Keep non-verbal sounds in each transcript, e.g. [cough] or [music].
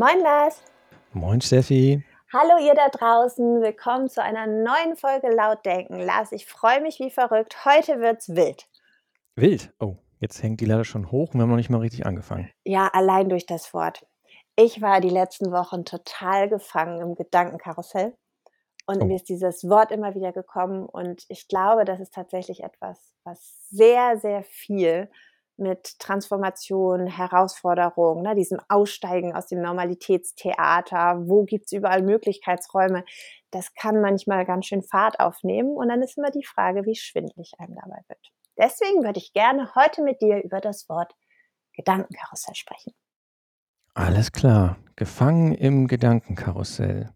Moin Lars. Moin Steffi. Hallo ihr da draußen. Willkommen zu einer neuen Folge Laut Denken. Lars, ich freue mich wie verrückt. Heute wird's wild. Wild? Oh, jetzt hängt die leider schon hoch und wir haben noch nicht mal richtig angefangen. Ja, allein durch das Wort. Ich war die letzten Wochen total gefangen im Gedankenkarussell. Und Oh. mir ist dieses Wort immer wieder gekommen. Und ich glaube, das ist tatsächlich etwas, was sehr, sehr viel mit Transformation, Herausforderung, ne, diesem Aussteigen aus dem Normalitätstheater, wo gibt's überall Möglichkeitsräume, das kann manchmal ganz schön Fahrt aufnehmen. Und dann ist immer die Frage, wie schwindlig einem dabei wird. Deswegen würde ich gerne heute mit dir über das Wort Gedankenkarussell sprechen. Alles klar. Gefangen im Gedankenkarussell.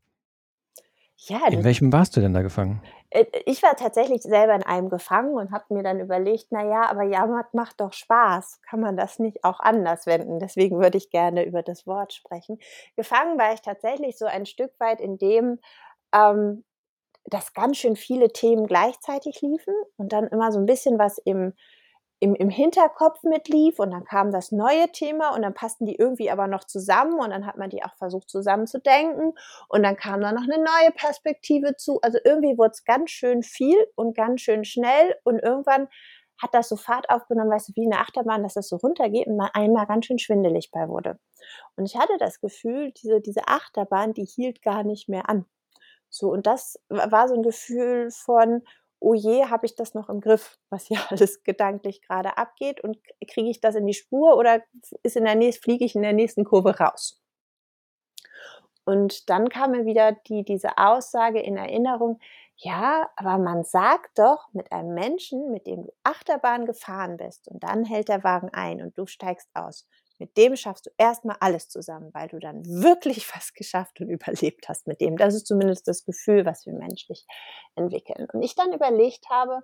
Ja, In welchem warst du denn da gefangen? äh, ich war tatsächlich selber in einem gefangen und habe mir dann überlegt, na ja, aber Jammern macht doch Spaß. Kann man das nicht auch anders wenden? Deswegen würde ich gerne über das Wort sprechen. Gefangen war ich tatsächlich so ein Stück weit in dem, ähm, dass ganz schön viele Themen gleichzeitig liefen und dann immer so ein bisschen was im im im Hinterkopf mitlief und dann kam das neue Thema und dann passten die irgendwie aber noch zusammen und dann hat man die auch versucht zusammen zu denken und dann kam da noch eine neue Perspektive zu. Also, irgendwie wurde es ganz schön viel und ganz schön schnell und irgendwann hat das so Fahrt aufgenommen, weißt du, wie 'ne Achterbahn, dass das so runtergeht und man einmal ganz schön schwindelig bei wurde. Und ich hatte das Gefühl, diese diese Achterbahn, die hielt gar nicht mehr an. So, und das wa war so 'n Gefühl von: „Oh je, habe ich das noch im Griff, was hier [laughs] alles gedanklich grade abgeht und kriege ich das in die Spur oder ist in der nächst fliege ich in der nächsten Kurve raus?“ Und dann kam mir wieder die diese Aussage in Erinnerung: „Ja, aber man sagt doch, mit einem Menschen, mit dem du Achterbahn gefahren bist und dann hält der Wagen ein und du steigst aus, mit dem schaffst du erst mal alles zusammen, weil du dann wirklich [laughs] was geschafft und überlebt hast mit dem.“ Das ist zumindest das Gefühl, was wir menschlich entwickeln. Und ich dann überlegt habe,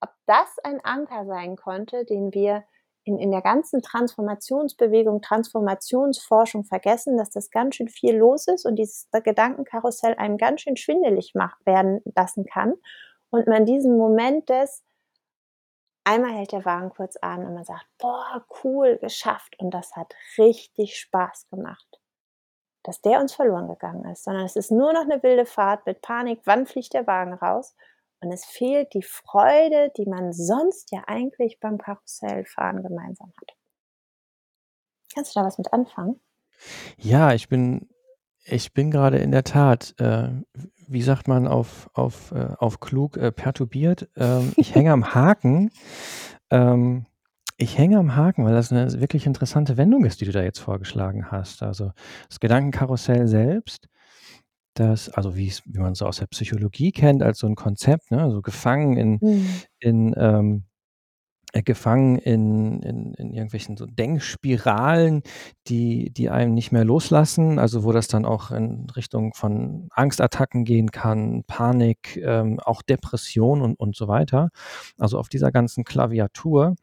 ob das ein Anker sein konnte, den wir in in der ganzen Transformationsbewegung, Transformationsforschung vergessen, dass das ganz schön viel los ist und dieses Gedankenkarussell einem ganz schön schwindelig mach werden lassen kann und man diesen Moment des einmal hält der Wagen kurz an und man sagt: „Boah, cool, geschafft und das hat richtig Spaß gemacht.“ Dass der uns verloren gegangen ist, sondern es ist nur noch 'ne wilde Fahrt mit Panik, wann fliegt der Wagen raus? Und es fehlt die Freude, die man sonst ja eigentlich beim Karussellfahren gemeinsam hat. Kannst du da was mit anfangen? Ja, ich bin ich bin grade in der Tat, äh, wie sagt man auf auf, äh auf klug, äh, perturbiert. Ähm, [laughs] ich hänge am Haken. Ähm, ich hänge am Haken, weil das 'ne wirklich interessante Wendung ist, die du da jetzt vorgeschlagen hast. Also, das Gedankenkarussell selbst, das also, wie man's so aus der Psychologie kennt als so 'n Konzept, ne, so gefangen in Mhm. in, ähm äh, gefangen in in in irgendwelchen so Denkspiralen, die die einen nicht mehr loslassen, also, wo das dann auch in Richtung von Angstattacken gehen kann, Panik, ähm, auch Depression und und so weiter. Also, auf dieser ganzen Klaviatur,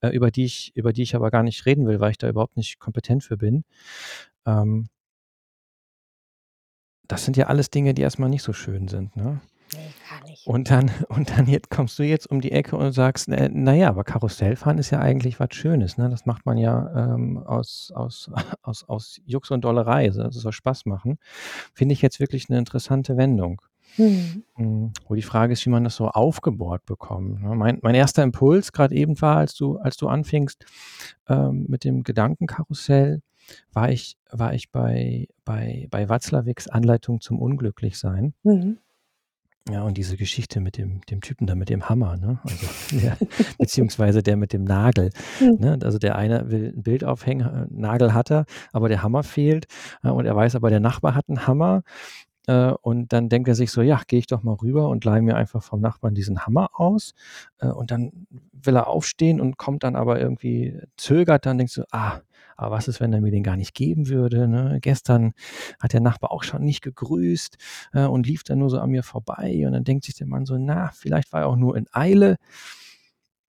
äh, über die ich über die ich aber gar nicht reden will, weil ich da überhaupt nicht kompetent für bin. Ähm das sind ja alles Dinge, die erst mal nicht so schön sind, ne? Gar nicht. Und dann [laughs] und dann jetzt kommst du jetzt um die Ecke und sagst: „Äh, na ja, aber Karussellfahren ist ja eigentlich was Schönes, ne? Das macht man ja, ähm, aus aus [laughs] aus aus Jux und Dollerei, so das soll Spaß machen.“ Finde ich jetzt wirklich 'ne interessante Wendung. Mhm. Hm, wo die Frage ist, wie man das so aufgebohrt bekommt, ne? Mein mein erster Impuls grad eben war, als du als du anfingst, ähm, mit dem Gedankenkarussell, war ich war ich bei bei bei Watzlawicks „Anleitung zum Unglücklichsein“. Mhm. Ja, und diese Geschichte mit dem dem Typen da mit dem Hammer, ne? Also, [laughs] der beziehungsweise der mit dem Nagel, Mhm. ne? Also, der eine will 'n Bild aufhängen, äh, Nagel hat er, aber der Hammer fehlt, äh, und er weiß aber, der Nachbar hat 'n Hammer, äh, und dann denkt er sich so: „Ja, gehe ich doch mal rüber und leihe mir einfach vom Nachbarn diesen Hammer aus.“ Äh, und dann will er aufstehen und kommt dann aber irgendwie zögert dann, denkt so: „Ah, aber was ist, wenn er mir den gar nicht geben würde, ne? Gestern hat der Nachbar auch schon nicht gegrüßt, äh, und lief dann nur so an mir vorbei.“ Und dann denkt sich der Mann so: „Na, vielleicht war er auch nur in Eile.“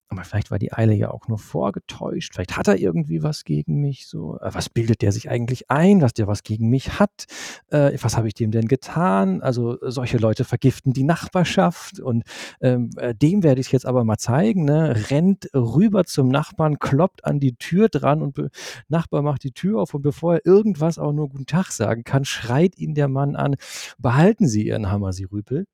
Aber vielleicht war die Eile ja auch nur vorgetäuscht. Vielleicht hat er irgendwie was gegen mich. So, äh, was bildet der sich eigentlich ein, was der was gegen mich hat? Äh, was habe ich dem denn getan? Also solche Leute vergiften die Nachbarschaft und ähm, äh, dem werde ich jetzt aber mal zeigen. Ne? Rennt rüber zum Nachbarn, kloppt an die Tür dran und Nachbar macht die Tür auf und bevor er irgendwas auch nur Guten Tag sagen kann, schreit ihn der Mann an: Behalten Sie Ihren Hammer, Sie Rüpel.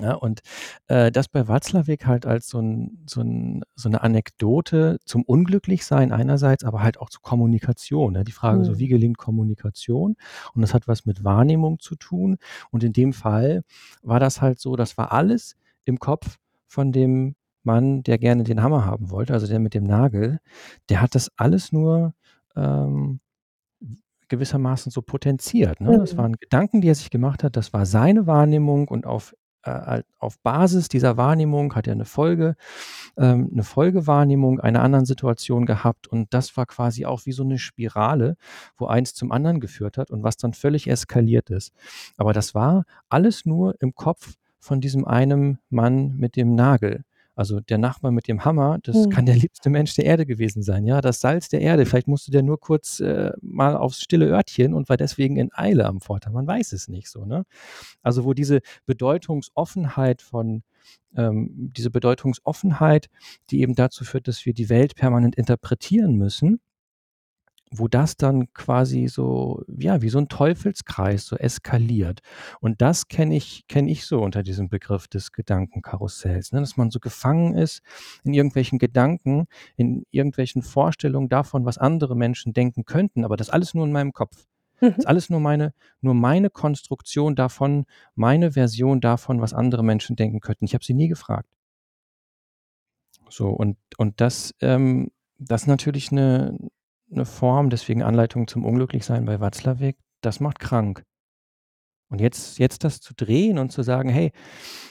Ja, und äh, das bei Watzlawick halt als so, ein, so, ein, so eine Anekdote zum Unglücklichsein einerseits, aber halt auch zur Kommunikation. Ne? Die Frage mhm. so, wie gelingt Kommunikation? Und das hat was mit Wahrnehmung zu tun. Und in dem Fall war das halt so, das war alles im Kopf von dem Mann, der gerne den Hammer haben wollte, also der mit dem Nagel. Der hat das alles nur ähm, gewissermaßen so potenziert. Ne? Das mhm. waren Gedanken, die er sich gemacht hat. Das war seine Wahrnehmung und auf äh, auf Basis dieser Wahrnehmung hat er eine Folge, ähm, eine Folgewahrnehmung einer anderen Situation gehabt und das war quasi auch wie so eine Spirale, wo eins zum anderen geführt hat und was dann völlig eskaliert ist. Aber das war alles nur im Kopf von diesem einen Mann mit dem Nagel. Also der Nachbar mit dem Hammer, das mhm. kann der liebste Mensch der Erde gewesen sein, ja, das Salz der Erde. Vielleicht musste der nur kurz äh, mal aufs stille Örtchen und war deswegen in Eile am Vortag. Man weiß es nicht so, ne? Also wo diese Bedeutungsoffenheit von ähm, diese Bedeutungsoffenheit, die eben dazu führt, dass wir die Welt permanent interpretieren müssen, wo das dann quasi so, ja, wie so ein Teufelskreis so eskaliert. Und das kenne ich, kenne ich so unter diesem Begriff des Gedankenkarussells, ne? dass man so gefangen ist in irgendwelchen Gedanken, in irgendwelchen Vorstellungen davon, was andere Menschen denken könnten, aber das alles nur in meinem Kopf. Das ist mhm. alles nur meine, nur meine Konstruktion davon, meine Version davon, was andere Menschen denken könnten. Ich habe sie nie gefragt. So, und, und das, ähm, das ist natürlich eine, eine Form, deswegen Anleitung zum Unglücklichsein bei Watzlawick, das macht krank. Und jetzt, jetzt das zu drehen und zu sagen, hey,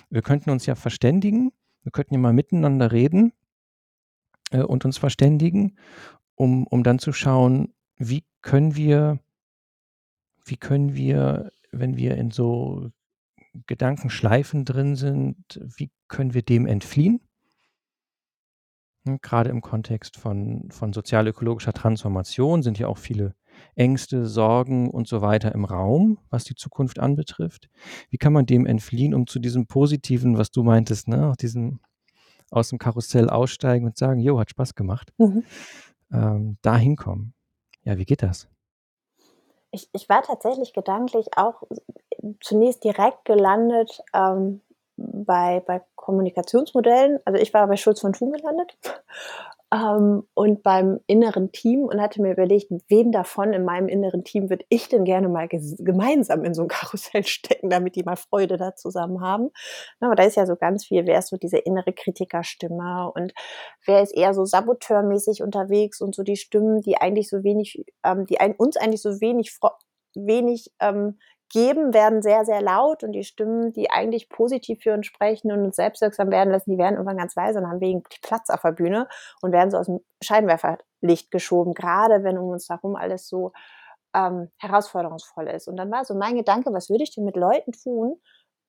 wir könnten uns ja verständigen, wir könnten ja mal miteinander reden äh, und uns verständigen, um, um dann zu schauen, wie können wir, wie können wir, wenn wir in so Gedankenschleifen drin sind, wie können wir dem entfliehen? Hm, gerade im Kontext von von sozialökologischer Transformation sind ja auch viele Ängste, Sorgen und so weiter im Raum, was die Zukunft anbetrifft. Wie kann man dem entfliehen, um zu diesem Positiven, was du meintest, ne, diesem aus dem Karussell aussteigen und sagen: „Jo, hat Spaß gemacht“, Mhm. ähm, da hinkommen? Ja, wie geht das? Ich ich war tatsächlich gedanklich auch zunächst direkt gelandet, ähm bei, bei Kommunikationsmodellen, also ich war bei Schulz von Thun gelandet [laughs] ähm, und beim inneren Team und hatte mir überlegt, wen davon in meinem inneren Team würde ich denn gerne mal gemeinsam in so ein Karussell [laughs] stecken, damit die mal Freude da zusammen haben. Na, aber da ist ja so ganz viel, wer ist so diese innere Kritikerstimme und wer ist eher so saboteurmäßig unterwegs und so die Stimmen, die eigentlich so wenig, ähm, die ein, uns eigentlich so wenig wenig ähm, geben, werden sehr, sehr laut und die Stimmen, die eigentlich positiv für uns sprechen und uns selbstwirksam werden lassen, die werden irgendwann ganz leise und haben wegen Platz auf der Bühne und werden so aus dem Scheinwerferlicht geschoben, gerade wenn um uns herum alles so ähm, herausforderungsvoll ist. Und dann war so mein Gedanke, was würde ich denn mit Leuten tun,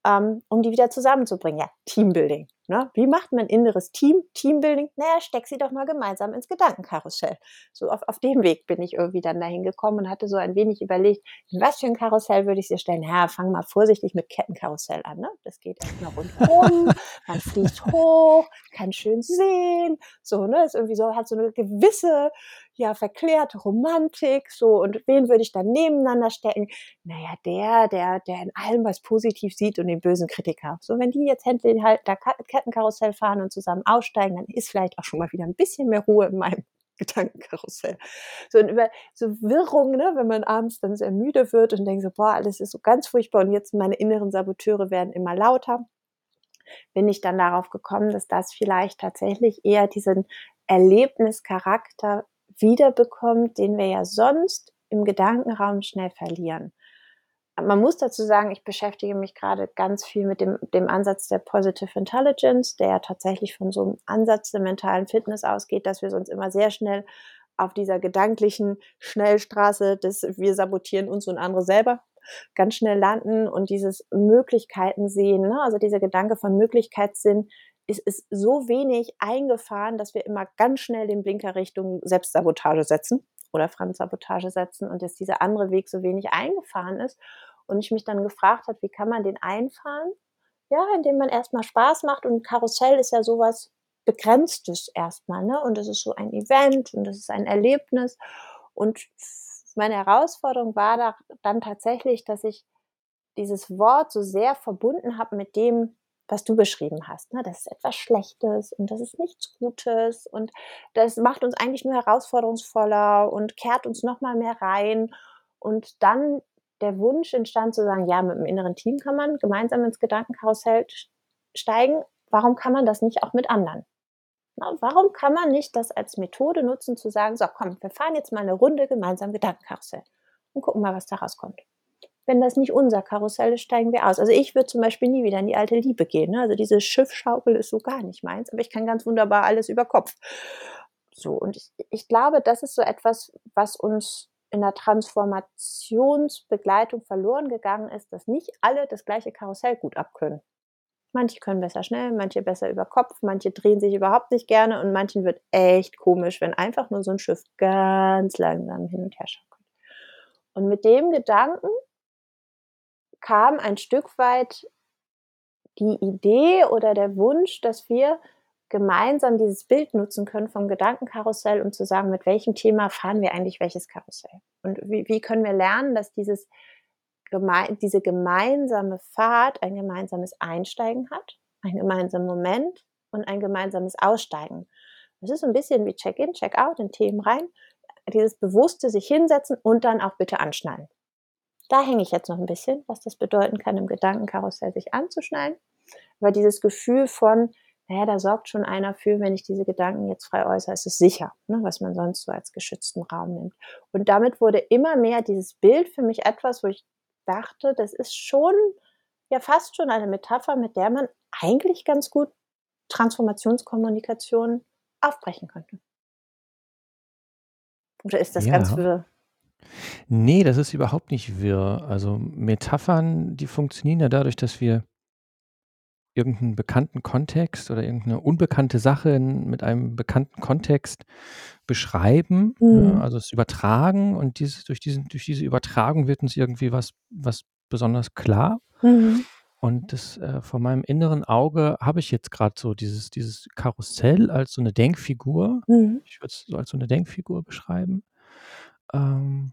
ähm, um die wieder zusammenzubringen? Ja, Teambuilding. Ne? Wie macht man inneres Team, Teambuilding? Naja, steck sie doch mal gemeinsam ins Gedankenkarussell. So auf, auf dem Weg bin ich irgendwie dann dahin gekommen und hatte so ein wenig überlegt, was für ein Karussell würde ich sie stellen? Ja, fang mal vorsichtig mit Kettenkarussell an. Ne? Das geht erstmal rundherum, [laughs] man fliegt hoch, kann schön sehen. So, ne, ist irgendwie so, hat so eine gewisse, ja, verklärte Romantik. So, und wen würde ich dann nebeneinander stecken? Naja, der, der, der in allem was positiv sieht und den bösen Kritiker. So, wenn die jetzt Händler halt da Kettenkarussell fahren und zusammen aussteigen, dann ist vielleicht auch schon mal wieder ein bisschen mehr Ruhe in meinem [laughs] Gedankenkarussell. So und über so Wirrung, ne, wenn man abends dann sehr müde wird und denkt so, boah, alles ist so ganz furchtbar und jetzt meine inneren Saboteure werden immer lauter, bin ich dann darauf gekommen, dass das vielleicht tatsächlich eher diesen Erlebnischarakter wiederbekommt, den wir ja sonst im Gedankenraum schnell verlieren man muss dazu sagen, ich beschäftige mich gerade ganz viel mit dem, dem Ansatz der Positive Intelligence, der ja tatsächlich von so einem Ansatz der mentalen Fitness ausgeht, dass wir uns immer sehr schnell auf dieser gedanklichen Schnellstraße des wir sabotieren uns und andere selber ganz schnell landen und dieses Möglichkeiten sehen, ne? also dieser Gedanke von Möglichkeitssinn ist es so wenig eingefahren, dass wir immer ganz schnell den Blinker Richtung Selbstsabotage setzen oder Fremdsabotage setzen und dass dieser andere Weg so wenig eingefahren ist. Und ich mich dann gefragt habe, wie kann man den einfahren? Ja, indem man erstmal Spaß macht und Karussell ist ja sowas Begrenztes erstmal, ne? Und es ist so ein Event und es ist ein Erlebnis. Und meine Herausforderung war da dann tatsächlich, dass ich dieses Wort so sehr verbunden habe mit dem, was du beschrieben hast. Ne? Das ist etwas Schlechtes und das ist nichts Gutes und das macht uns eigentlich nur herausforderungsvoller und kehrt uns nochmal mehr rein. Und dann der Wunsch entstand zu sagen, ja, mit dem inneren Team kann man gemeinsam ins Gedankenkarussell steigen. Warum kann man das nicht auch mit anderen? Na, warum kann man nicht das als Methode nutzen, zu sagen, so komm, wir fahren jetzt mal eine Runde gemeinsam Gedankenkarussell und gucken mal, was da rauskommt wenn das nicht unser Karussell ist, steigen wir aus. Also ich würde zum Beispiel nie wieder in die alte Liebe gehen. Ne? Also diese Schiffschaukel ist so gar nicht meins, aber ich kann ganz wunderbar alles über Kopf. So, und ich, ich glaube, das ist so etwas, was uns in der Transformationsbegleitung verloren gegangen ist, dass nicht alle das gleiche Karussell gut abkönnen. Manche können besser schnell, manche besser über Kopf, manche drehen sich überhaupt nicht gerne und manchen wird echt komisch, wenn einfach nur so ein Schiff ganz langsam hin und her schaukelt. Und mit dem Gedanken kam ein Stück weit die Idee oder der Wunsch, dass wir gemeinsam dieses Bild nutzen können vom Gedankenkarussell, um zu sagen, mit welchem Thema fahren wir eigentlich welches Karussell? Und wie, wie können wir lernen, dass dieses geme diese gemeinsame Fahrt ein gemeinsames Einsteigen hat, ein gemeinsamen Moment und ein gemeinsames Aussteigen. Das ist so ein bisschen wie Check-in, Check-out in Themen rein. Dieses bewusste sich hinsetzen und dann auch bitte anschnallen. Da hänge ich jetzt noch ein bisschen, was das bedeuten kann, im Gedankenkarussell sich anzuschneiden. Aber dieses Gefühl von, naja, da sorgt schon einer für, wenn ich diese Gedanken jetzt frei äußere, ist es sicher, ne, was man sonst so als geschützten Raum nimmt. Und damit wurde immer mehr dieses Bild für mich etwas, wo ich dachte, das ist schon, ja fast schon eine Metapher, mit der man eigentlich ganz gut Transformationskommunikation aufbrechen könnte. Oder ist das ganz Ja. wirr? Ne, das ist überhaupt nicht wirr. Also, Metaphern, die funktionieren ja dadurch, dass wir irgend bekannten Kontext oder irgendeine unbekannte Sache in mit einem bekannten Kontext beschreiben, ne, Mhm. also es übertragen und dieses durch diesen durch diese Übertragung wird uns irgendwie was was besonders klar. Mhm. Und das, äh, vor meinem inneren Auge habe ich jetzt grad so dieses dieses Karussell als so 'ne Denkfigur. Mhm. Ich würde es so als so 'ne Denkfigur beschreiben. Ähm,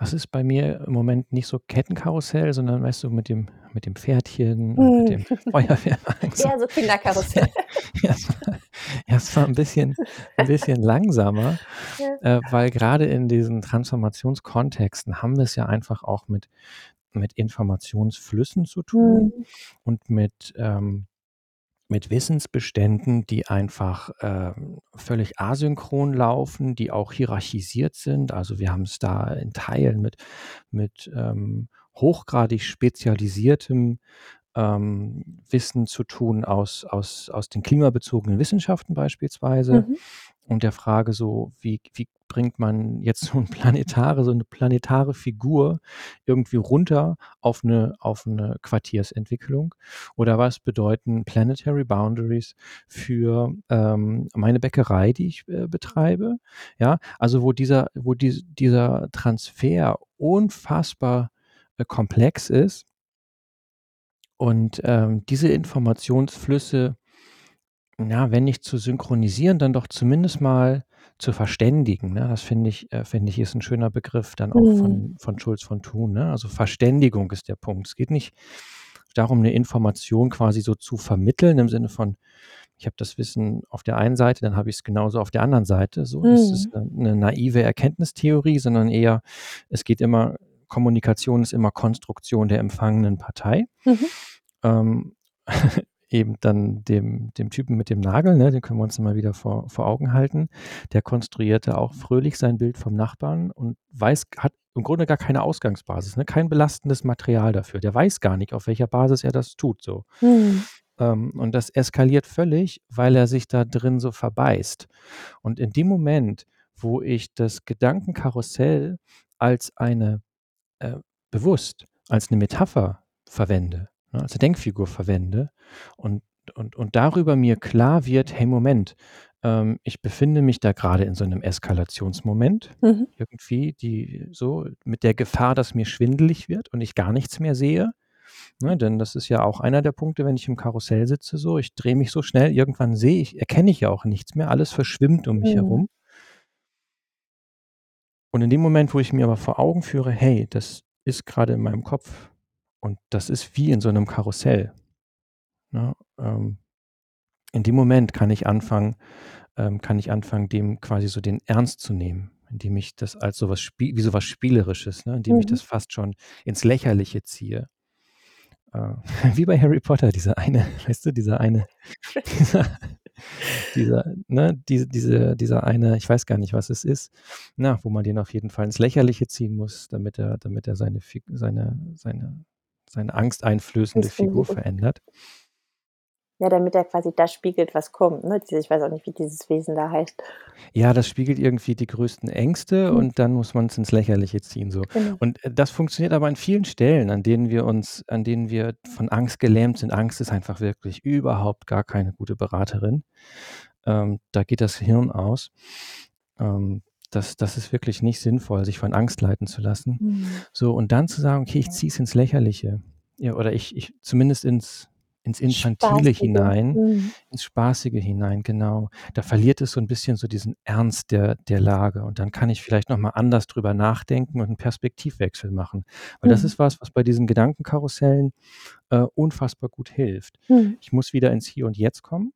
das ist bei mir im Moment nicht so Kettenkarussell, sondern weißt du, mit dem mit dem Pferdchen und mit dem [laughs] Feuerwehrwagen so. Eher so Kinderkarussell. [laughs] Ja, es war ja, es war 'n bisschen 'n bisschen langsamer, Ja. äh, weil grade in diesen Transformationskontexten haben wir's ja einfach auch mit mit Informationsflüssen zu tun Mhm. und mit ähm, mit Wissensbeständen, die einfach, ähm, völlig asynchron laufen, die auch hierarchisiert sind. Also, wir haben's da in Teilen mit mit, ähm, hochgradig spezialisiertem, ähm, Wissen zu tun aus aus aus den klimabezogenen Wissenschaften beispielsweise Mhm. Und der Frage so, wie wie bringt man jetzt so 'n planetare so 'ne planetare Figur irgendwie runter auf 'ne auf 'ne Quartiersentwicklung? Oder was bedeuten Planetary Boundaries für, ähm, meine Bäckerei, die ich, äh, betreibe? Ja, also, wo dieser wo dies dieser Transfer unfassbar, äh, komplex ist und, ähm, diese Informationsflüsse, ja, wenn nicht zu synchronisieren, dann doch zumindest mal zu verständigen, ne? Das finde ich äh, finde ich, ist 'n schöner Begriff dann auch Mhm. von von Schulz von Thun, ne? Also, Verständigung ist der Punkt. Es geht nicht darum, 'ne Information quasi so zu vermitteln im Sinne von: „Ich habe das Wissen auf der einen Seite, dann habe ich's genauso auf der anderen Seite“, so. Das ist Mhm. 'ne 'ne naive Erkenntnistheorie, sondern eher es geht immer Kommunikation ist immer Konstruktion der empfangenen Partei. Mhm. Ähm, [laughs] eben dann dem dem Typen mit dem Nagel, ne, den können wir uns immer wieder vor vor Augen halten. Der konstruierte auch fröhlich sein Bild vom Nachbarn und weiß hat im Grunde gar keine Ausgangsbasis, ne, kein belastendes Material dafür. Der weiß gar nicht, auf welcher Basis er das tut so. Mhm. Ähm, und das eskaliert völlig, weil er sich da drin so verbeißt. Und in dem Moment, wo ich das Gedankenkarussell als eine äh, bewusst als 'ne Metapher verwende, ne, als Denkfigur verwende und und und darüber mir klar wird: „Hey, Moment, ähm, ich befinde mich da grade in so 'nem Eskalationsmoment Mhm. irgendwie, die so mit der Gefahr, dass mir schwindelig wird und ich gar nichts mehr sehe.“ Ne, denn das ist ja auch einer der Punkte, wenn ich im Karussell sitze so, ich drehe mich so schnell, irgendwann sehe ich erkenne ich ja auch nichts mehr, alles verschwimmt um mich Mhm. herum. Und in dem Moment, wo ich mir aber vor Augen führe: „Hey, das ist grade in meinem Kopf und das ist wie in so 'nem Karussell“, ne? Ähm, in dem Moment kann ich anfangen ähm, kann ich anfangen, dem quasi so den Ernst zu nehmen, indem ich das als so was Spie wie so was Spielerisches, ne, indem ich Mhm. das fast schon ins Lächerliche ziehe. Äh, [laughs] wie bei Harry Potter, dieser eine [laughs] weißt du, dieser eine dieser [laughs] dieser ne, diese diese dieser eine ich weiß gar nicht, was es ist, na, wo man den auf jeden Fall ins Lächerliche ziehen muss, damit er damit er seine seine seine seine angsteinflößende Figur verändert. Ja, damit er quasi das spiegelt, was kommt, ne? Ich weiß auch nicht, wie dieses Wesen da heißt. Ja, das spiegelt irgendwie die größten Ängste Mhm. und dann muss man's ins Lächerliche ziehen so. Genau. Und, äh, das funktioniert aber an vielen Stellen, an denen wir uns an denen wir von Angst gelähmt sind. Angst ist einfach wirklich überhaupt gar keine gute Beraterin. Ähm, da geht das Hirn aus. Ähm, das das ist wirklich nicht sinnvoll, sich von Angst leiten zu lassen. Mhm. So, und dann zu sagen: „Okay, ich ziehe es ins Lächerliche.“ Ja, oder ich ich zumindest ins ins Infantile Spaßige, hinein, mhm. ins Spaßige hinein, genau. Da verliert es so 'n bisschen so diesen Ernst der der Lage und dann kann ich vielleicht noch mal anders drüber nachdenken und 'n Perspektivwechsel machen. Weil das Mhm. ist was, was bei diesen Gedankenkarussellen, äh, unfassbar gut hilft. Mhm. Ich muss wieder ins Hier und Jetzt kommen.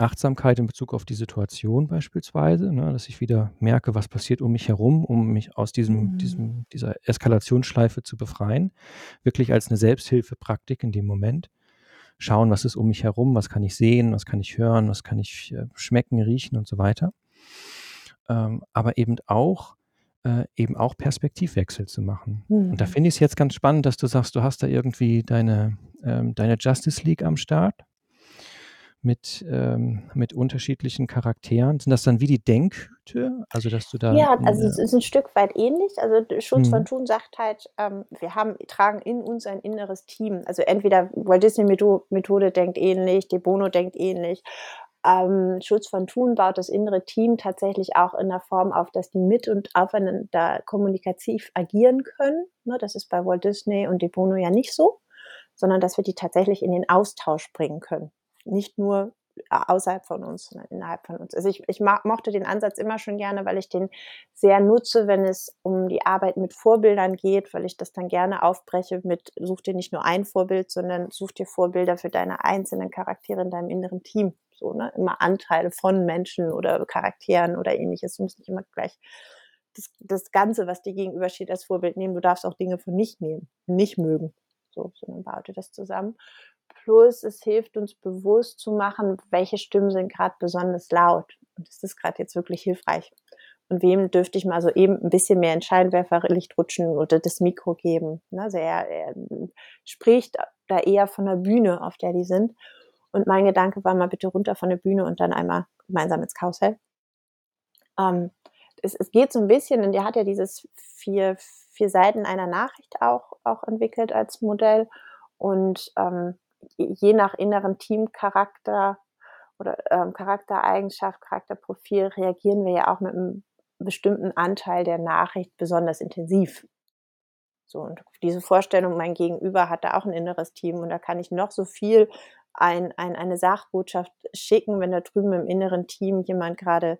Achtsamkeit in Bezug auf die Situation beispielsweise, ne, dass ich wieder merke, was passiert um mich herum, um mich aus diesem Mhm. diesem dieser Eskalationsschleife zu befreien. Wirklich als 'ne Selbsthilfepraktik in dem Moment. Schauen, was ist um mich herum, was kann ich sehen, was kann ich hören, was kann ich, äh, schmecken, riechen und so weiter. Ähm, aber eben auch äh, eben auch Perspektivwechsel zu machen. Und da Mhm. finde ich's jetzt ganz spannend, dass du sagst, du hast da irgendwie deine ähm, deine Justice League am Start mit ähm, mit unterschiedlichen Charakteren. Sind das dann wie die Denkhüte? Also, dass du da Ja, also, es ist 'n Stück weit ähnlich. Also, Schulz von Mhm. Thun sagt halt, ähm, wir haben tragen in uns ein inneres Team. Also, entweder Walt Disney Metho Methode denkt ähnlich, de Bono denkt ähnlich. Ähm, Schulz von Thun baut das innere Team tatsächlich auch in 'ner Form auf, dass die mit und aufeinander kommunikativ agieren können, ne? Das ist bei Walt Disney und de Bono ja nicht so, sondern dass wir die tatsächlich in den Austausch bringen können. Nicht nur a außerhalb von uns, sondern innerhalb von uns. Also, ich ich mochte den Ansatz immer schon gerne, weil ich den sehr nutze, wenn es um die Arbeit mit Vorbildern geht, weil ich das dann gerne aufbreche mit: „Such dir nicht nur ein Vorbild, sondern such dir Vorbilder für deine einzelnen Charaktere in deinem inneren Team“, so, ne? Immer Anteile von Menschen oder Charakteren oder Ähnliches. Du musst nicht immer gleich das das Ganze, was dir gegenübersteht, als Vorbild nehmen. Du darfst auch Dinge von nicht nehmen nicht mögen, so, sondern baut dir das zusammen. Plus, es hilft uns bewusst zu machen, welche Stimmen sind grad besonders laut und ist das grad jetzt wirklich hilfreich? Und wem dürfte ich mal so eben 'n bisschen mehr ins Scheinwerferlicht rutschen oder das Mikro geben, ne? Also, er er spricht da eher von 'ner Bühne, auf der die sind. Und mein Gedanke war: „Mal bitte runter von der Bühne und dann einmal gemeinsam ins Karussell.“ Ähm, es es geht so 'n bisschen und er hat ja dieses vier vier Seiten einer Nachricht auch auch entwickelt als Modell. Und, ähm, je nach inneren Teamcharakter oder, ähm, Charaktereigenschaft, Charakterprofil reagieren wir ja auch mit 'nem bestimmten Anteil der Nachricht besonders intensiv. So, und diese Vorstellung, mein Gegenüber hat da auch 'n inneres Team und da kann ich noch so viel ein ein eine Sachbotschaft schicken, wenn da drüben im inneren Team jemand grade,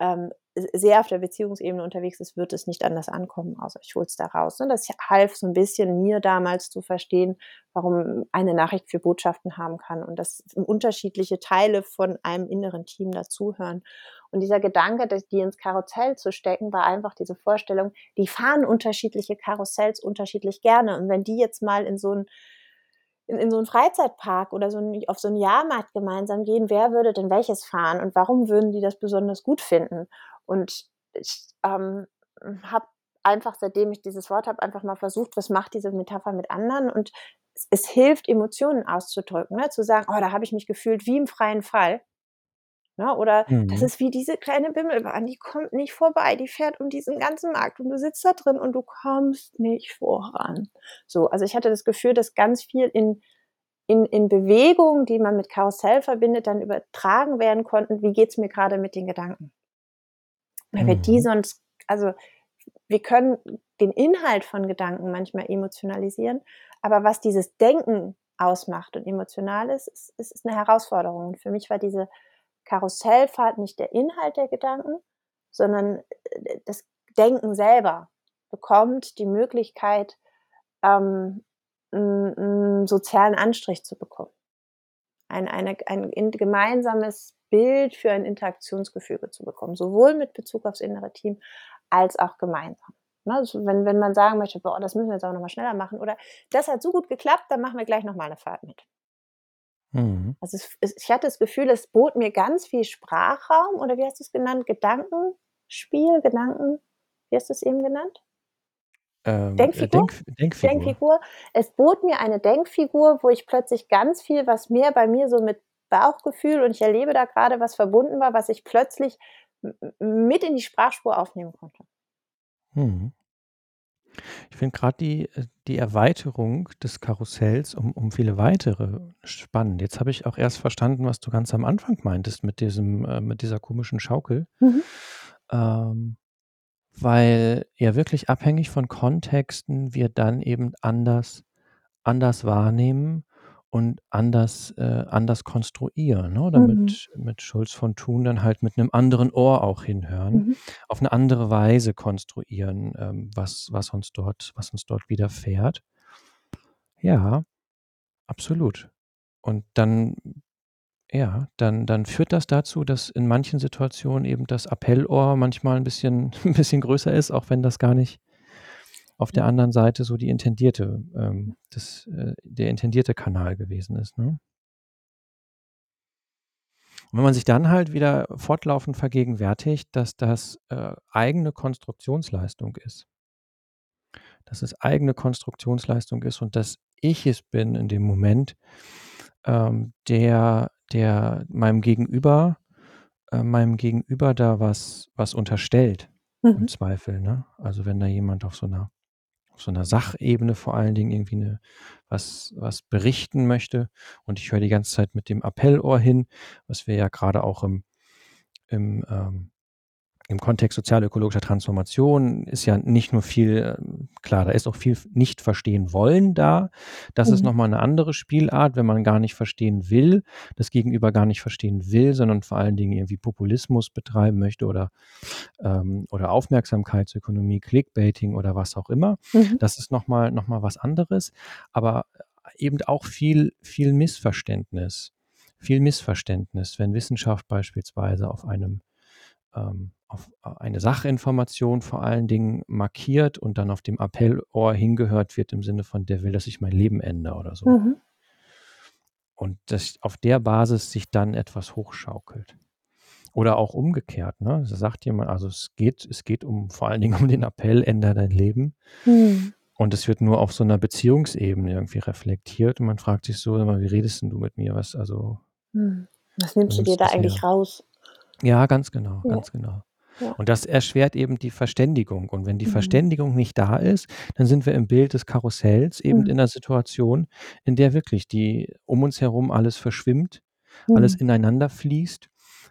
ähm, sehr auf der Beziehungsebene unterwegs ist, wird es nicht anders ankommen, außer ich hole es da raus, ne? Das half so 'n bisschen mir damals zu verstehen, warum eine Nachricht 4 Botschaften haben kann und dass unterschiedliche Teile von einem inneren Team dazuhören. Und dieser Gedanke, die ins Karussell zu stecken, war einfach diese Vorstellung, die fahren unterschiedliche Karussells unterschiedlich gerne. Und wenn die jetzt mal in so 'n in in so 'n Freizeitpark oder so 'n auf so 'n Jahrmarkt gemeinsam gehen, wer würde denn welches fahren und warum würden die das besonders gut finden? Und ich, ähm, habe einfach, seitdem ich dieses Wort habe, einfach mal versucht, was macht diese Metapher mit anderen? Und es es hilft, Emotionen auszudrücken, ne? Zu sagen: „Oh, da habe ich mich gefühlt wie im freien Fall.“ Ne? Oder: „Das Mhm. ist wie diese kleine Bimmelbahn, die kommt nicht vorbei, die fährt um diesen ganzen Markt und du sitzt da drin und du kommst nicht voran.“ So, also, ich hatte das Gefühl, dass ganz viel in in, in Bewegungen, die man mit Karussell verbindet, dann übertragen werden konnten, wie geht es mir gerade mit den Gedanken. Weil mhm. wir die mhm. sonst, also wir können den Inhalt von Gedanken manchmal emotionalisieren, aber was dieses Denken ausmacht und emotional ist, ist, ist eine Herausforderung. Und für mich war diese Karussellfahrt nicht der Inhalt der Gedanken, sondern äh, das Denken selber bekommt die Möglichkeit, ähm, einen, sozialen Anstrich zu bekommen. Ein, eine, ein gemeinsames Bild für ein Interaktionsgefüge zu bekommen, sowohl mit Bezug aufs innere Team als auch gemeinsam. Also wenn, wenn man sagen möchte, boah, das müssen wir jetzt auch nochmal schneller machen oder das hat so gut geklappt, dann machen wir gleich nochmal eine Fahrt mit. Mhm. Also es, ich hatte das Gefühl, es bot mir ganz viel Sprachraum oder wie hast du es genannt? Gedankenspiel, Gedanken, wie hast du es eben genannt? Ähm, Denkfigur? Denk, Denkfigur. Denkfigur. Es bot mir eine Denkfigur, wo ich plötzlich ganz viel, was mehr bei mir so mit Bauchgefühl und ich erlebe da gerade was verbunden war, was ich plötzlich mit in die Sprachspur aufnehmen konnte. Mhm. Ich finde gerade die, äh, die Erweiterung des Karussells um, um viele weitere spannend. Jetzt habe ich auch erst verstanden, was du ganz am Anfang meintest mit diesem, äh, mit dieser komischen Schaukel. Mhm. Ähm, weil ja wirklich abhängig von Kontexten wir dann eben anders anders wahrnehmen und anders äh, anders konstruieren, ne? Oder Mhm. mit mit Schulz von Thun dann halt mit einem anderen Ohr auch hinhören, Mhm. auf eine andere Weise konstruieren, ähm, was was uns dort was uns dort widerfährt. Ja, absolut. Und dann ja, dann dann führt das dazu, dass in manchen Situationen eben das Appellohr manchmal ein bisschen [laughs] 'n bisschen größer ist, auch wenn das gar nicht auf der anderen Seite so die intendierte ähm, das äh, der intendierte Kanal gewesen ist, ne? Und wenn man sich dann halt wieder fortlaufend vergegenwärtigt, dass das, äh, eigene Konstruktionsleistung ist dass es eigene Konstruktionsleistung ist und dass ich es bin in dem Moment, ähm, der der meinem Gegenüber äh, meinem Gegenüber da was was unterstellt im Mhm. Zweifel, ne? Also, wenn da jemand auf so 'ner auf so 'ner Sachebene vor allen Dingen irgendwie 'ne was was berichten möchte. Und ich höre die ganze Zeit mit dem Appellohr hin, was wir ja grade auch im im, ähm im Kontext sozialökologischer Transformation ist ja nicht nur viel ähm, klar, da ist auch viel nicht verstehen wollen da. Das ist Mhm. noch mal 'ne andere Spielart, wenn man gar nicht verstehen will, das Gegenüber gar nicht verstehen will, sondern vor allen Dingen irgendwie Populismus betreiben möchte oder ähm, oder Aufmerksamkeitsökonomie, Clickbaiting oder was auch immer. Mhm. Das ist noch mal noch mal was anderes, aber eben auch viel viel Missverständnis viel Missverständnis, wenn Wissenschaft beispielsweise auf einem ähm, auf eine Sachinformation vor allen Dingen markiert und dann auf dem Appellohr hingehört wird im Sinne von: „Der will, dass ich mein Leben ändere“ oder so. Mhm. Und dass auf der Basis sich dann etwas hochschaukelt. Oder auch umgekehrt, ne? Da sagt jemand also, es geht es geht um vor allen Dingen um den Appell: „Ändere dein Leben.“ Mhm. Und es wird nur auf so 'ner Beziehungsebene irgendwie reflektiert und man fragt sich so: „Sag mal, wie redest 'n du mit mir? Was also“ Mhm. Was „wo nimmst du dir da eigentlich her?“ raus? Ja, ganz genau, Ja. ganz genau. Ja. Und das erschwert eben die Verständigung. Und wenn die Mhm. Verständigung nicht da ist, dann sind wir im Bild des Karussells eben Mhm. in 'ner Situation, in der wirklich die um uns herum alles verschwimmt, alles Mhm. ineinander fließt,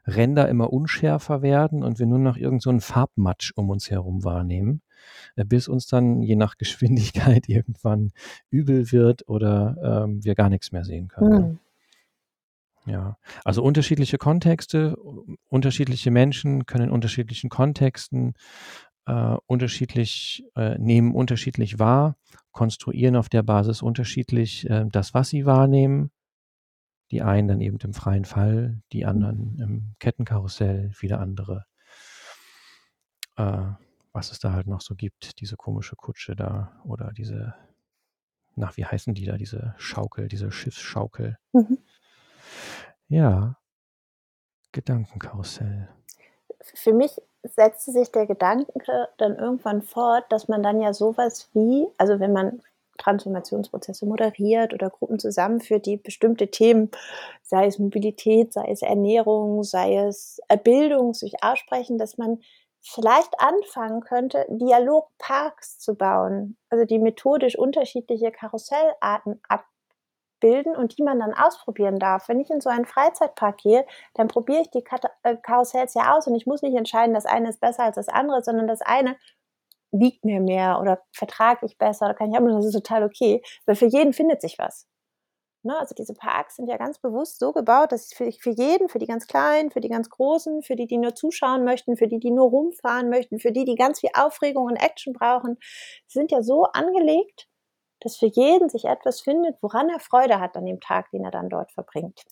Ränder immer unschärfer werden und wir nur noch irgend so Farbmatsch um uns herum wahrnehmen, äh, bis uns dann je nach [laughs] Geschwindigkeit irgendwann übel wird oder, ähm, wir gar nix mehr sehen können, ne? Mhm. Ja, also unterschiedliche Kontexte, unterschiedliche Menschen können in unterschiedlichen Kontexten, äh, unterschiedlich äh, nehmen unterschiedlich wahr, konstruieren auf der Basis unterschiedlich, äh, das, was sie wahrnehmen. Die einen dann eben im freien Fall, die anderen im Kettenkarussell, viele andere äh, was es da halt noch so gibt, diese komische Kutsche da oder diese na, wie heißen die da, diese Schaukel, diese Schiffsschaukel. Mhm. Ja. Gedankenkarussell. Für mich setzte sich der Gedanke dann irgendwann fort, dass man dann ja so was wie also, wenn man Transformationsprozesse moderiert oder Gruppen zusammenführt, die bestimmte Themen, sei es Mobilität, sei es Ernährung, sei es, äh, Bildung, sich aussprechen, dass man vielleicht anfangen könnte, Dialogparks zu bauen, also, die methodisch unterschiedliche Karussellarten bilden und die man dann ausprobieren darf. Wenn ich in so einen Freizeitpark gehe, dann probiere ich die äh, Karussells ja aus und ich muss nicht entscheiden, das eine ist besser als das andere, sondern das eine liegt mir mehr oder vertrage ich besser oder kann ich haben, das ist total okay, weil für jeden findet sich was. Ne? Also diese Parks sind ja ganz bewusst so gebaut, dass für, für jeden, für die ganz Kleinen, für die ganz Großen, für die, die nur zuschauen möchten, für die, die nur rumfahren möchten, für die, die ganz viel Aufregung und Action brauchen, sind ja so angelegt, dass für jeden sich etwas findet, woran er Freude hat an dem Tag, den er dann dort verbringt.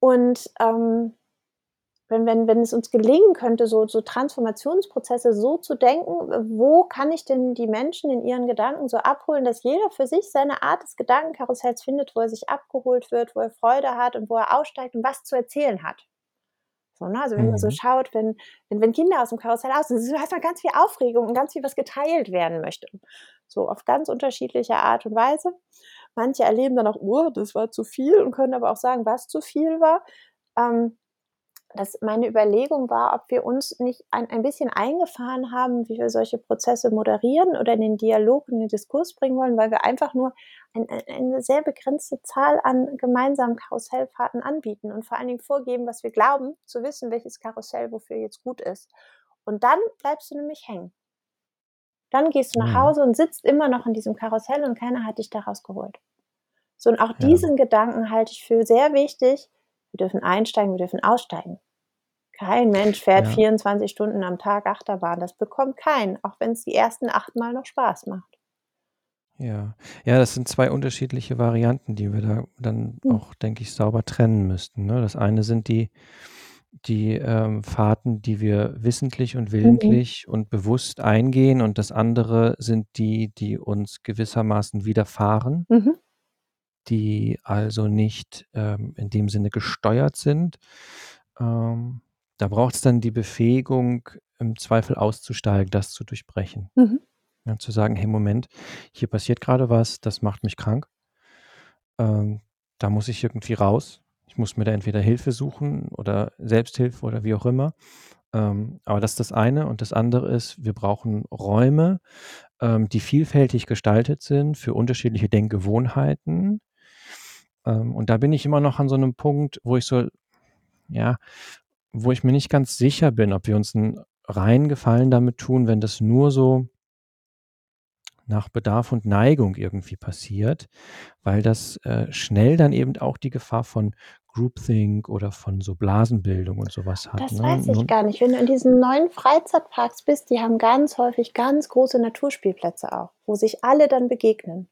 Und ähm, wenn, wenn, wenn es uns gelingen könnte, so, so Transformationsprozesse so zu denken, wo kann ich denn die Menschen in ihren Gedanken so abholen, dass jeder für sich seine Art des Gedankenkarussells findet, wo er sich abgeholt wird, wo er Freude hat und wo er aussteigt und was zu erzählen hat. So, ne? Also wenn mhm. man so mhm. schaut, wenn, wenn, wenn Kinder aus dem Karussell aus sind, hast man ganz viel Aufregung und ganz viel, was geteilt werden möchte. So auf ganz unterschiedliche Art und Weise. Manche erleben dann auch, oh, das war zu viel und können aber auch sagen, was zu viel war. Ähm, dass meine Überlegung war, ob wir uns nicht ein, ein bisschen eingefahren haben, wie wir solche Prozesse moderieren oder in den Dialog, in den Diskurs bringen wollen, weil wir einfach nur ein, eine sehr begrenzte Zahl an gemeinsamen Karussellfahrten anbieten und vor allen Dingen vorgeben, was wir glauben, zu wissen, welches Karussell wofür jetzt gut ist. Und dann bleibst du nämlich hängen. Dann gehst du nach mhm. Hause und sitzt immer noch in diesem Karussell und keiner hat dich da rausgeholt. So, und auch ja. diesen Gedanken halte ich für sehr wichtig, wir dürfen einsteigen, wir dürfen aussteigen. Kein Mensch fährt ja. 24 Stunden am Tag Achterbahn. Das bekommt kein, auch wenn es die ersten acht Mal noch Spaß macht. Ja, ja, das sind zwei unterschiedliche Varianten, die wir da dann hm. auch, denke ich, sauber trennen müssten. Ne? Das eine sind die, die ähm, Fahrten, die wir wissentlich und mhm. willentlich mhm. und bewusst eingehen, und das andere sind die, die uns gewissermaßen widerfahren. Mhm die also nicht ähm, in dem Sinne gesteuert sind. Ähm, da braucht es dann die Befähigung, im Zweifel auszusteigen, das zu durchbrechen. Mhm. Ja, zu sagen, hey Moment, hier passiert gerade was, das macht mich krank. Ähm, da muss ich irgendwie raus. Ich muss mir da entweder Hilfe suchen oder Selbsthilfe oder wie auch immer. Ähm, aber das ist das eine. Und das andere ist, wir brauchen Räume, ähm, die vielfältig gestaltet sind für unterschiedliche Denkgewohnheiten, ähm, und da bin ich immer noch an so einem Punkt, wo ich so, ja, wo ich mir nicht ganz sicher bin, ob wir uns einen reinen Gefallen damit tun, wenn das nur so nach Bedarf und Neigung irgendwie passiert, weil das äh, schnell dann eben auch die Gefahr von Groupthink oder von so Blasenbildung und sowas hat. Das ne? weiß ich Nun, gar nicht. Wenn du in diesen neuen Freizeitparks bist, die haben ganz häufig ganz große Naturspielplätze auch, wo sich alle dann begegnen.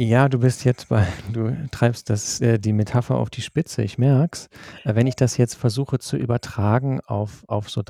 Ja, du bist jetzt bei [laughs] du treibst das äh, die Metapher auf die Spitze, ich merk's. Äh, wenn ich das jetzt versuche zu übertragen auf auf so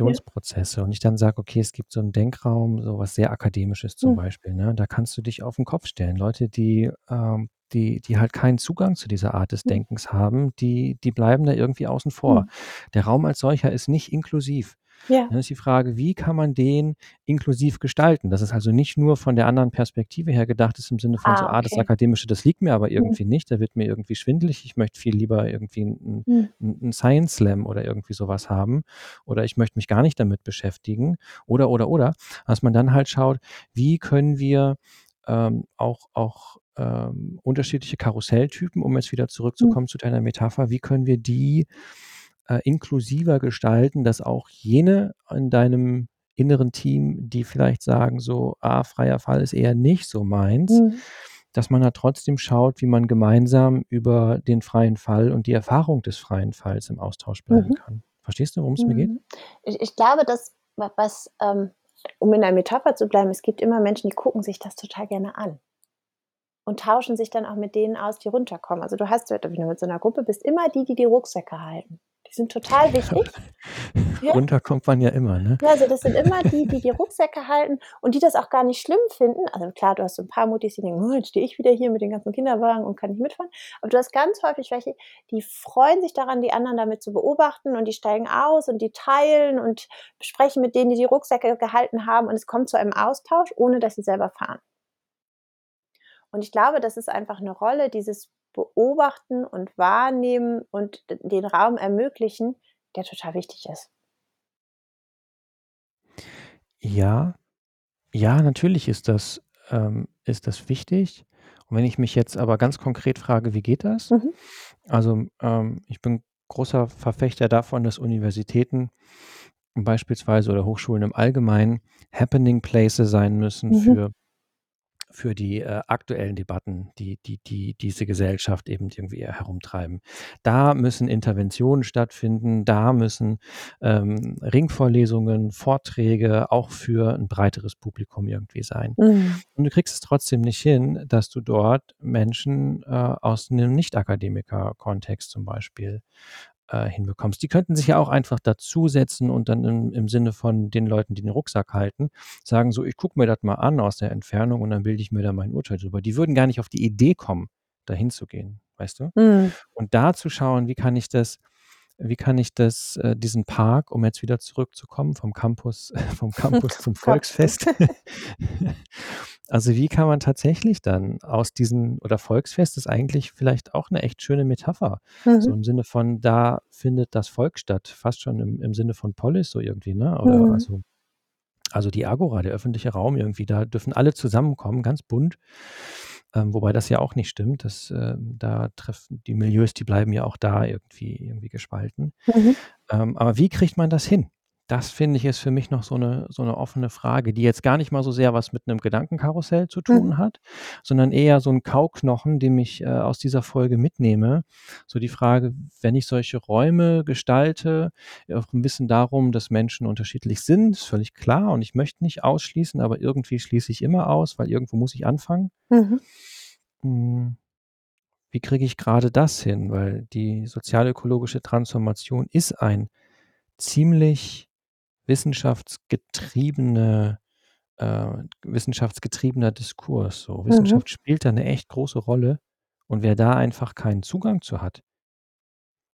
Ja. Transformationsprozesse und ich dann sage: „Okay, es gibt so einen Denkraum“, so was sehr Akademisches zum Mhm. Beispiel, ne? Da kannst du dich auf den Kopf stellen. Leute, die, ähm die die halt keinen Zugang zu dieser Art des Mhm. Denkens haben, die die bleiben da irgendwie außen vor. Mhm. Der Raum als solcher ist nicht inklusiv. Ja. Dann ist die Frage, wie kann man den inklusiv gestalten? Dass es also nicht nur von der anderen Perspektive her gedacht ist, im Sinne von so, Ah, ah, das Akademische, das liegt mir aber Mhm. irgendwie nicht, da wird mir irgendwie schwindelig. Ich möchte viel lieber irgendwie einen Mhm. 'n Science Slam oder irgendwie sowas haben oder ich möchte mich gar nicht damit beschäftigen oder, oder, oder. Dass man dann halt schaut, wie können wir, ähm, auch auch, ähm, unterschiedliche Karusselltypen, um jetzt wieder Mhm. zurückzukommen zu deiner Metapher, wie können wir die äh, inklusiver gestalten, dass auch jene in deinem inneren Team, die vielleicht sagen so: „Ah, freier Fall ist eher nicht so meins“, Mhm. dass man da trotzdem schaut, wie man gemeinsam über den freien Fall und die Erfahrung des freien Falls im Austausch bleiben Mhm. kann. Verstehst du, worum es mir geht? Mhm. Ich ich glaube, dass was, ähm um in der Metapher zu bleiben, es gibt immer Menschen, die gucken sich das total gerne an und tauschen sich dann auch mit denen aus, die runterkommen. Also, du hast wenn du mit so einer Gruppe bist, immer die, die die Rucksäcke halten. Die sind total wichtig. [laughs] Ja. Runter kommt man ja immer, ne? Ja, also das sind immer die, die die Rucksäcke halten und die das auch gar nicht schlimm finden. Also klar, du hast so ein paar Mutis, die denken: „Oh, jetzt stehe ich wieder hier mit den ganzen Kinderwagen und kann nicht mitfahren.“ Aber du hast ganz häufig welche, die freuen sich daran, die anderen damit zu beobachten und die steigen aus und die teilen und sprechen mit denen, die die Rucksäcke gehalten haben und es kommt zu einem Austausch, ohne dass sie selber fahren. Und ich glaube, das ist einfach eine Rolle, dieses beobachten und wahrnehmen und den Raum ermöglichen, der total wichtig ist. Ja, ja, natürlich ist das ähm, ist das wichtig. Und wenn ich mich jetzt aber ganz konkret frage: „Wie geht das?“ Mhm. Also, ähm, ich bin großer Verfechter davon, dass Universitäten beispielsweise oder Hochschulen im Allgemeinen Happening Places sein müssen Mhm. für für die, äh, aktuellen Debatten, die die die diese Gesellschaft eben irgendwie herumtreiben. Da müssen Interventionen stattfinden, da müssen, ähm, Ringvorlesungen, Vorträge auch für 'n breiteres Publikum irgendwie sein. Mhm. Und du kriegst es trotzdem nicht hin, dass du dort Menschen, äh, aus 'nem Nicht-Akademiker-Kontext zum Beispiel, äh, hinbekommst. Die könnten sich ja auch einfach dazusetzen und dann im im Sinne von den Leuten, die den Rucksack halten, sagen so: „Ich gucke mir das mal an aus der Entfernung und dann bilde ich mir da mein Urteil drüber.“ Die würden gar nicht auf die Idee kommen, da hinzugehen, weißt du? Mhm. Und da zu schauen, wie kann ich das wie kann ich das äh, diesen Park, um jetzt wieder zurückzukommen vom Campus [laughs] vom Campus zum [laughs] Volksfest. [laughs] Also, wie kann man tatsächlich dann aus diesen oder Volksfest ist eigentlich vielleicht auch 'ne echt schöne Metapher, so Mhm. im Sinne von, da findet das Volk statt, fast schon im im Sinne von Polis so irgendwie, ne? Oder Mhm. also also, die Agora, der öffentliche Raum irgendwie, da dürfen alle zusammenkommen, ganz bunt. Ähm, wobei das ja auch nicht stimmt, dass, ähm, da treffen die Milieus, die bleiben ja auch da irgendwie irgendwie gespalten. Mhm. Ähm, aber wie kriegt man das hin? Das finde ich, ist für mich noch so 'ne so 'ne offene Frage, die jetzt gar nicht mal so sehr was mit 'nem Gedankenkarussell zu Mhm. tun hat, sondern eher so 'n Kauknochen, den ich, äh, aus dieser Folge mitnehme. So die Frage, wenn ich solche Räume gestalte, auch 'n bisschen darum, dass Menschen unterschiedlich sind, ist völlig klar und ich möchte nicht ausschließen, aber irgendwie schließe ich immer aus, weil irgendwo muss ich anfangen. Mhm. Hm, wie kriege ich grade das hin? Weil die sozialökologische Transformation ist ein ziemlich wissenschaftsgetriebene äh, wissenschaftsgetriebener Diskurs so. Mhm. Wissenschaft spielt da 'ne echt große Rolle und wer da einfach keinen Zugang zu hat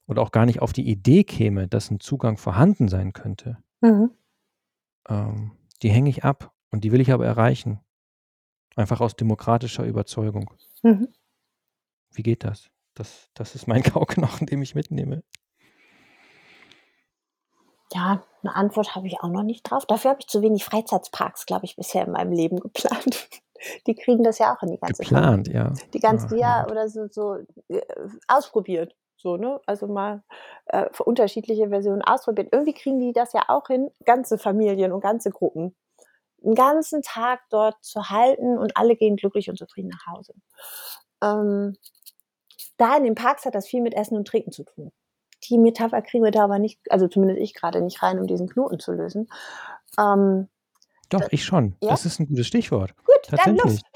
oder auch gar nicht auf die Idee käme, dass 'n Zugang vorhanden sein könnte Mhm. ähm, die hänge ich ab und die will ich aber erreichen, einfach aus demokratischer Überzeugung. Mhm. Wie geht das? Das das ist mein [laughs] Kauknochen, den ich mitnehme. Ja, 'ne Antwort habe ich auch noch nicht drauf. Dafür habe ich zu wenig Freizeitparks, glaube ich, bisher in meinem Leben [laughs] geplant. Die kriegen das ja auch in die ganze Geplant, ja. die ganze ja, gut. oder so so, äh, ausprobiert, so, ne? Also, mal, äh, unterschiedliche Versionen ausprobiert. Irgendwie kriegen die das ja auch hin, ganze Familien und ganze Gruppen 'n ganzen Tag dort zu halten und alle gehen glücklich und zufrieden nach Hause. Ähm, da in den Parks hat das viel mit Essen und Trinken zu tun. Die Metapher kriegen wir da aber nicht also, zumindest ich grade nicht rein, um diesen Knoten zu lösen. Ähm, Doch, ich schon. ja? Das ist 'n gutes Stichwort. Gut. Tatsächlich. [laughs]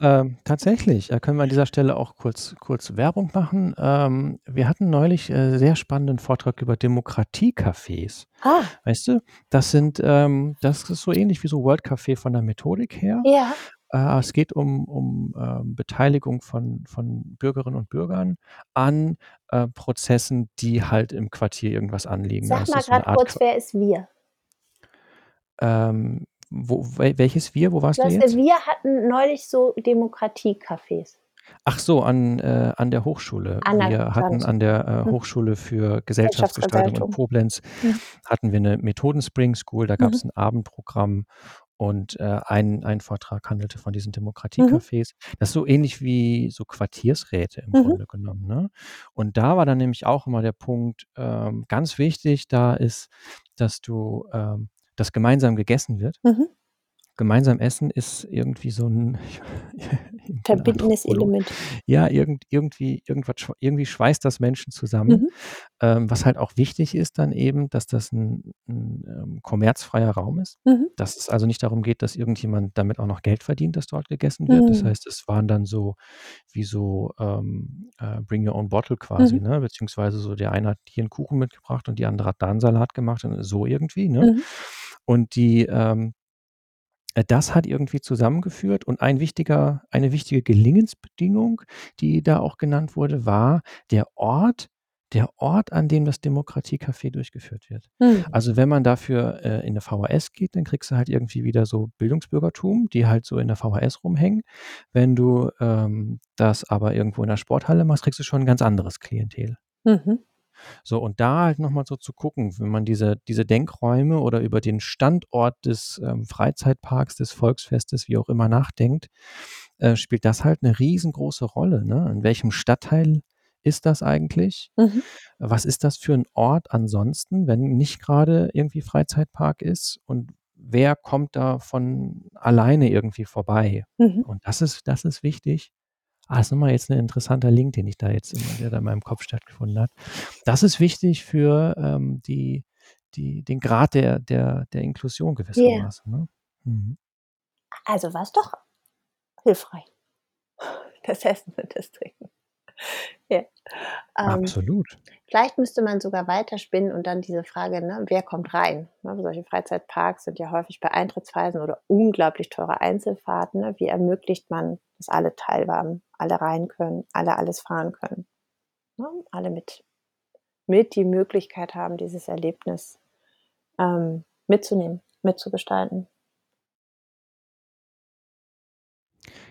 Ähm, tatsächlich, da können wir an dieser Stelle auch kurz kurz Werbung machen. Ähm, wir hatten neulich, äh, sehr spannenden Vortrag über Demokratiecafés. Ah. Weißt du, das sind, ähm das ist so ähnlich wie so World Café von der Methodik her. Ja. Äh, es geht um um, ähm, Beteiligung von von Bürgerinnen und Bürgern an, äh, Prozessen, die halt im Quartier irgendwas anliegen. Sag mal das so kurz, wer ist „wir“? Ähm, wo wel welches „wir“? Wo Du warst du ja jetzt? wir hatten neulich so Demokratiecafés. Ach so, an äh, an der Hochschule. Ah, na, Wir hatten an der, äh, Mhm. Hochschule für Gesellschaftsgestaltung in. Koblenz Mhm. hatten wir 'ne Methoden-Spring School, da Mhm. gab's 'n Abendprogramm und, äh, ein ein Vortrag handelte von diesen Mhm. Demokratiecafés. Das ist so ähnlich wie so Quartiersräte im Mhm. Grunde genommen, ne? Und da war dann nämlich auch immer der Punkt, ähm, ganz wichtig da ist, dass du ähm, dass gemeinsam gegessen wird. Mhm. Gemeinsam essen ist irgendwie so 'n [laughs] irgend 'n Verbindendes Element. ja, irgend irgendwie irgendwas irgendwie schweißt das Menschen zusammen. Mhm. Ähm, was halt auch wichtig ist dann eben, dass das 'n 'n, ähm, kommerzfreier Raum ist. Mhm. Dass es also nicht darum geht, dass irgendjemand damit auch noch Geld verdient, dass dort gegessen wird. Das Mhm. heißt, es waren dann so wie so, ähm, äh, Bring Your Own Bottle quasi, Mhm. ne? Beziehungsweise so der eine hat hier 'n Kuchen mitgebracht und die andere hat da 'n Salat gemacht und so irgendwie, ne? Mhm. Und die, ähm äh, das hat irgendwie zusammengeführt und ein wichtiger eine wichtige Gelingensbedingung, die da auch genannt wurde, war der Ort der Ort, an dem das Demokratiecafé durchgeführt wird. Mhm. Also, wenn man dafür, äh, in 'ne VHS geht, dann kriegst du halt irgendwie wieder so Bildungsbürgertum, die halt so in der VHS rumhängen. Wenn du, ähm, das aber irgendwo in 'ner Sporthalle machst, kriegst du schon 'n ganz anderes Klientel. Mhm. So, und da halt nochmal so zu gucken, wenn man diese, diese Denkräume oder über den Standort des ähm, Freizeitparks, des Volksfestes, wie auch immer nachdenkt, äh, spielt das halt eine riesengroße Rolle. Ne? In welchem Stadtteil ist das eigentlich? Mhm. Was ist das für ein Ort ansonsten, wenn nicht gerade irgendwie Freizeitpark ist? Und wer kommt da von alleine irgendwie vorbei? Mhm. Und das ist, das ist wichtig. Ah, das ist nochmal jetzt ein interessanter Link, den ich da jetzt, der da in meinem Kopf stattgefunden hat. Das ist wichtig für ähm, die, die, den Grad der, der, der Inklusion gewissermaßen. Ne? Mhm. Also war es doch hilfreich. Das Essen und das Trinken. [laughs] Ja. Ähm, Absolut. vielleicht müsste man sogar weiterspinnen und dann diese Frage, ne, wer kommt rein? Ne, solche Freizeitparks sind ja häufig bei Eintrittspreisen oder unglaublich teure Einzelfahrten. Ne? Wie ermöglicht man, dass alle teilhaben, alle rein können, alle alles fahren können? Ne? Alle mit, mit die Möglichkeit haben, dieses Erlebnis ähm, mitzunehmen, mitzugestalten.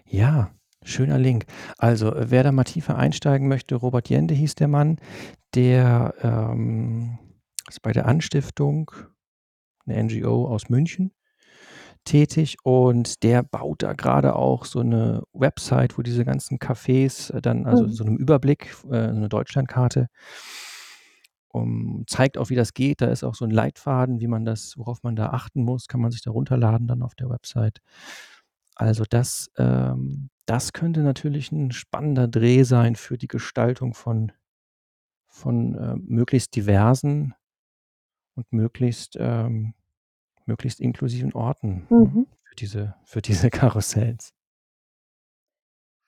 Ja, schöner Link. Also, äh, wer da mal tiefer einsteigen möchte, Robert Jende hieß der Mann, der ähm, ist bei der Anstiftung, eine NGO aus München, tätig und der baut da gerade auch so eine Website, wo diese ganzen Cafés äh, dann, also Mhm. so einem Überblick, äh, so eine Deutschlandkarte, um, zeigt auch, wie das geht. Da ist auch so ein Leitfaden, wie man das, worauf man da achten muss, kann man sich da runterladen dann auf der Website. Also das, ähm, das könnte natürlich ein spannender Dreh sein für die Gestaltung von, von äh, möglichst diversen und möglichst, ähm, möglichst inklusiven Orten ne, Mhm. für, diese, für diese [laughs] Karussells.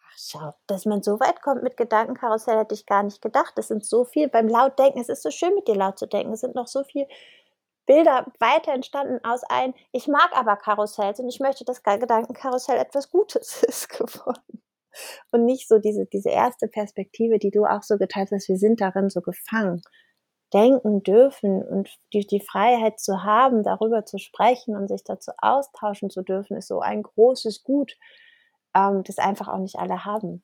Ach, schau, dass man so weit kommt mit Gedankenkarussell, hätte ich gar nicht gedacht. Es sind so viel beim Lautdenken. Es ist so schön, mit dir laut zu denken. Es sind noch so viele Bilder weiter entstanden aus ein, ich mag aber Karussells und ich möchte, dass Ge- Gedankenkarussell etwas Gutes [laughs] ist geworden. Und nicht so diese, diese erste Perspektive, die du auch so geteilt hast, wir sind darin so gefangen. Denken dürfen und die, die Freiheit zu haben, darüber zu sprechen und sich dazu austauschen zu dürfen, ist so ein großes Gut, ähm, das einfach auch nicht alle haben.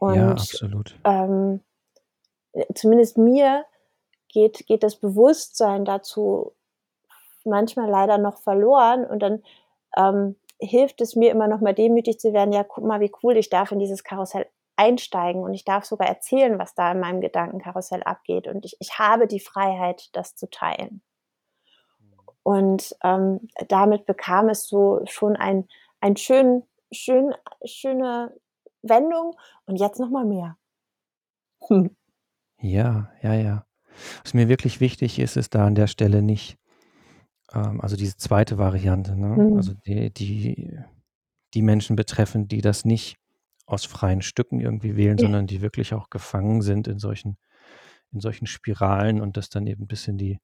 Ja, Und absolut. ähm, äh, zumindest mir geht, geht das Bewusstsein dazu manchmal leider noch verloren und dann ähm, hilft es mir immer noch mal demütig zu werden, ja, guck mal, wie cool, ich darf in dieses Karussell einsteigen und ich darf sogar erzählen, was da in meinem Gedankenkarussell abgeht und ich, ich habe die Freiheit, das zu teilen. Und ähm, damit bekam es so schon ein, ein schön, schön, schöne Wendung und jetzt noch mal mehr. Hm. [laughs] Ja, ja, ja. Was mir wirklich wichtig ist, ist da an der Stelle nicht, ähm, also diese zweite Variante, ne? Mhm. Also die, die, die Menschen betreffen, die das nicht aus freien Stücken irgendwie wählen, Ja. sondern die wirklich auch gefangen sind in solchen, in solchen Spiralen und das dann eben bis in die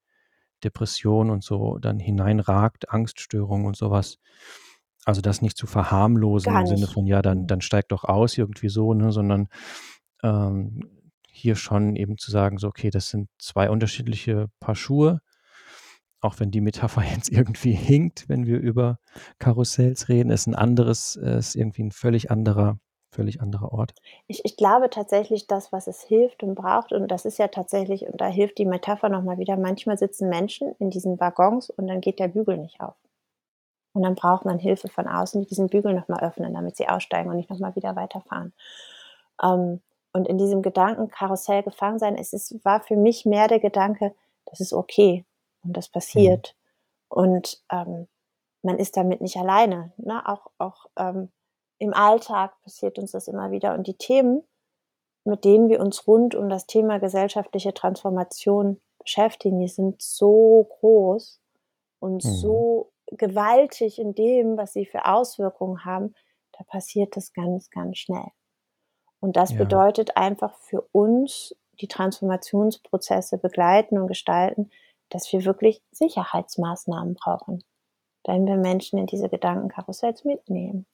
Depression und so dann hineinragt, Angststörungen und sowas. Also das nicht zu verharmlosen Gar im Sinne nicht. von, ja, dann, Mhm. dann steigt doch aus irgendwie so, ne, sondern ähm, hier schon eben zu sagen, so, okay, das sind zwei unterschiedliche Paar Schuhe, auch wenn die Metapher [laughs] jetzt irgendwie hinkt, wenn wir über Karussells reden, ist ein anderes, äh, ist irgendwie ein völlig anderer, völlig anderer Ort. Ich, ich glaube tatsächlich, das, was es hilft und braucht, und das ist ja tatsächlich, und da hilft die Metapher nochmal wieder, manchmal sitzen Menschen in diesen Waggons und dann geht der Bügel nicht auf. Und dann braucht man Hilfe von außen, die diesen Bügel nochmal öffnen, damit sie aussteigen und nicht nochmal wieder weiterfahren. Ähm, und in diesem Gedankenkarussell gefangen sein, es ist, war für mich mehr der Gedanke, das ist okay und das Mhm. passiert. Und ähm, man ist damit nicht alleine. Ne? Auch, auch ähm, im Alltag passiert uns das immer wieder. Und die Themen, mit denen wir uns rund um das Thema gesellschaftliche Transformation beschäftigen, die sind so groß und Mhm. so gewaltig in dem, was sie für Auswirkungen haben, da passiert das ganz, ganz schnell. Und das Ja. bedeutet einfach für uns, die Transformationsprozesse begleiten und gestalten, dass wir wirklich Sicherheitsmaßnahmen brauchen, wenn wir Menschen in diese Gedankenkarussells mitnehmen.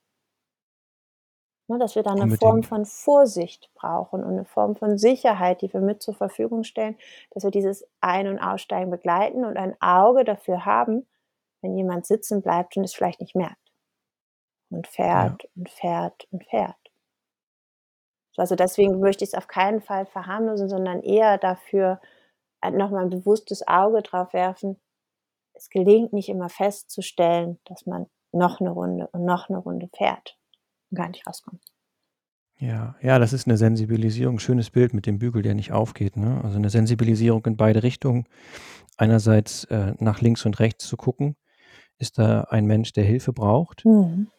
Ne, dass wir da eine Form von Vorsicht brauchen und eine Form von Sicherheit, die wir mit zur Verfügung stellen, dass wir dieses Ein- und Aussteigen begleiten und ein Auge dafür haben, wenn jemand sitzen bleibt und es vielleicht nicht merkt und Ja. fährt und fährt und fährt. Also, deswegen möchte ich's auf keinen Fall verharmlosen, sondern eher dafür halt noch mal 'n bewusstes Auge drauf werfen. Es gelingt nicht immer festzustellen, dass man noch 'ne Runde und noch 'ne Runde fährt und gar nicht rauskommt. Ja, ja, das ist 'ne Sensibilisierung. Schönes Bild mit dem Bügel, der nicht aufgeht, ne? Also, 'ne Sensibilisierung in beide Richtungen. Einerseits, äh, nach links und rechts zu gucken. Ist da ein Mensch, der Hilfe braucht? Mhm.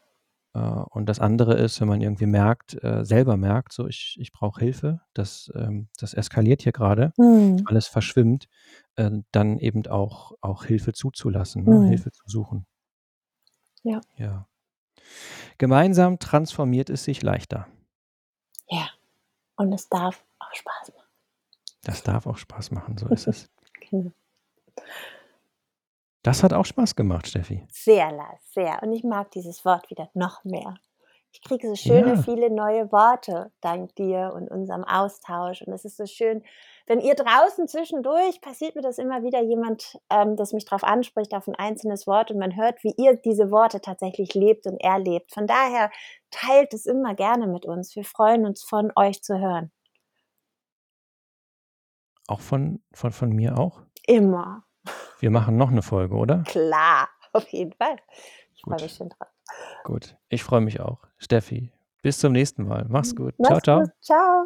Äh, und das andere ist, wenn man irgendwie merkt äh, selber merkt, so: „Ich ich brauche Hilfe, das ähm, das eskaliert hier grade, Mhm. alles verschwimmt“, äh, dann eben auch auch Hilfe zuzulassen, Mhm. Hilfe zu suchen. Ja. Ja. Gemeinsam transformiert es sich leichter. Ja, und es darf auch Spaß machen. Das darf auch Spaß machen, so ist es. [laughs] Genau. Das hat auch Spaß gemacht, Steffi. Sehr, La sehr. Und ich mag dieses Wort wieder noch mehr. Ich kriege so schöne, Ja. viele neue Worte dank dir und unserem Austausch. Und es ist so schön, wenn ihr draußen zwischendurch passiert mir das immer wieder, jemand, ähm, das mich drauf anspricht auf 'n einzelnes Wort und man hört, wie ihr diese Worte tatsächlich lebt und erlebt. Von daher teilt es immer gerne mit uns. Wir freuen uns, von euch zu hören. Auch von von von mir auch? Immer. Wir machen noch 'ne Folge, oder? Klar, auf jeden Fall. Ich freue mich schon drauf. Gut, ich freue mich auch. Steffi, bis zum nächsten Mal. Mach's gut. Mach's tschau. gut. Tschau.